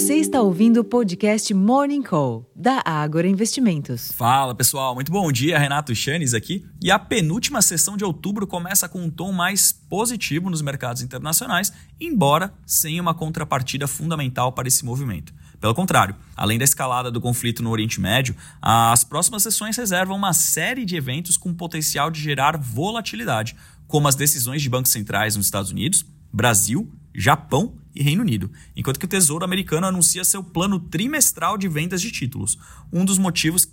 Você está ouvindo o podcast Morning Call, da Ágora Investimentos. Fala pessoal, muito bom dia. Renato Chanes aqui. E a penúltima sessão de outubro começa com um tom mais positivo nos mercados internacionais, embora sem uma contrapartida fundamental para esse movimento. Pelo contrário, além da escalada do conflito no Oriente Médio, as próximas sessões reservam uma série de eventos com potencial de gerar volatilidade, como as decisões de bancos centrais nos Estados Unidos, Brasil, Japão e Reino Unido, enquanto que o Tesouro americano anuncia seu plano trimestral de vendas de títulos, um dos motivos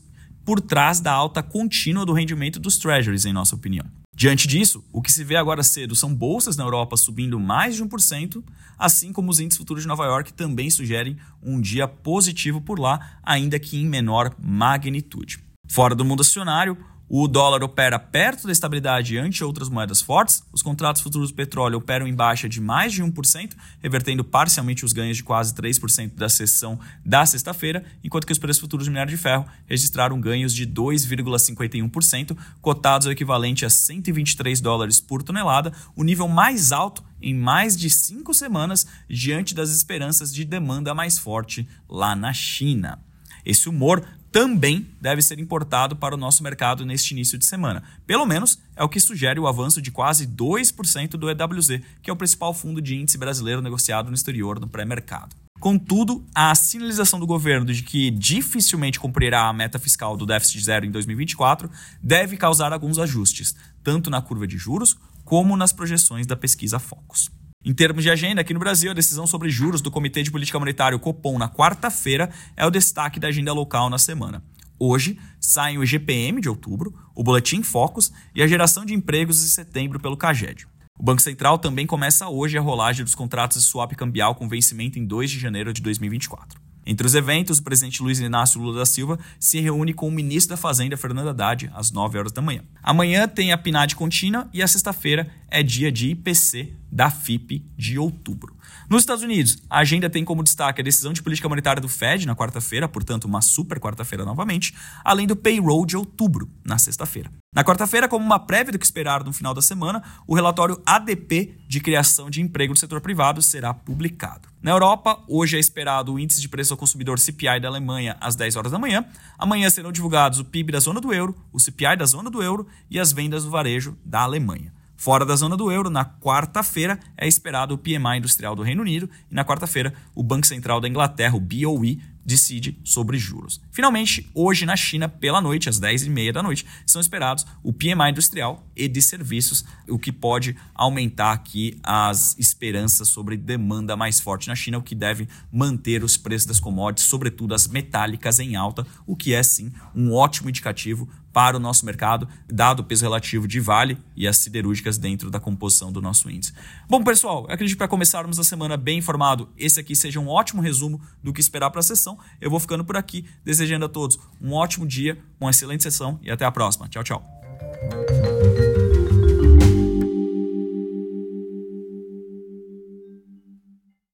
por trás da alta contínua do rendimento dos treasuries, em nossa opinião. Diante disso, o que se vê agora cedo são bolsas na Europa subindo mais de 1%, assim como os índices futuros de Nova York também sugerem um dia positivo por lá, ainda que em menor magnitude. Fora do mundo acionário, o dólar opera perto da estabilidade ante outras moedas fortes. Os contratos futuros do petróleo operam em baixa de mais de 1%, revertendo parcialmente os ganhos de quase 3% da sessão da sexta-feira, enquanto que os preços futuros de minério de ferro registraram ganhos de 2,51%, cotados ao equivalente a 123 dólares por tonelada, o nível mais alto em mais de cinco semanas, diante das esperanças de demanda mais forte lá na China. Esse humor também deve ser importado para o nosso mercado neste início de semana. Pelo menos é o que sugere o avanço de quase 2% do EWZ, que é o principal fundo de índice brasileiro negociado no exterior no pré-mercado. Contudo, a sinalização do governo de que dificilmente cumprirá a meta fiscal do déficit zero em 2024 deve causar alguns ajustes, tanto na curva de juros como nas projeções da pesquisa Focus. Em termos de agenda, aqui no Brasil, a decisão sobre juros do Comitê de Política Monetária, o Copom, na quarta-feira, é o destaque da agenda local na semana. Hoje, saem o GPM de outubro, o Boletim Focus e a geração de empregos de setembro pelo CAGED. O Banco Central também começa hoje a rolagem dos contratos de swap cambial com vencimento em 2 de janeiro de 2024. Entre os eventos, o presidente Luiz Inácio Lula da Silva se reúne com o ministro da Fazenda, Fernando Haddad, às 9 horas da manhã. Amanhã tem a PNAD contínua e a sexta-feira é dia de IPC da FIP de outubro. Nos Estados Unidos, a agenda tem como destaque a decisão de política monetária do Fed na quarta-feira, portanto, uma super quarta-feira novamente, além do payroll de outubro, na sexta-feira. Na quarta-feira, como uma prévia do que esperar no final da semana, o relatório ADP de criação de emprego no setor privado será publicado. Na Europa, hoje é esperado o índice de preço ao consumidor CPI da Alemanha às 10 horas da manhã. Amanhã serão divulgados o PIB da zona do euro, o CPI da zona do euro e as vendas do varejo da Alemanha. Fora da zona do euro, na quarta-feira é esperado o PMI industrial do Reino Unido e na quarta-feira o Banco Central da Inglaterra, o BOE, decide sobre juros. Finalmente, hoje na China, pela noite, às 10h30 da noite, são esperados o PMI industrial e de serviços, o que pode aumentar aqui as esperanças sobre demanda mais forte na China, o que deve manter os preços das commodities, sobretudo as metálicas, em alta, o que é sim um ótimo indicativo para o nosso mercado, dado o peso relativo de Vale e as siderúrgicas dentro da composição do nosso índice. Bom, pessoal, acredito que para começarmos a semana bem informado, esse aqui seja um ótimo resumo do que esperar para a sessão. Eu vou ficando por aqui, desejando a todos um ótimo dia, uma excelente sessão e até a próxima. Tchau, tchau.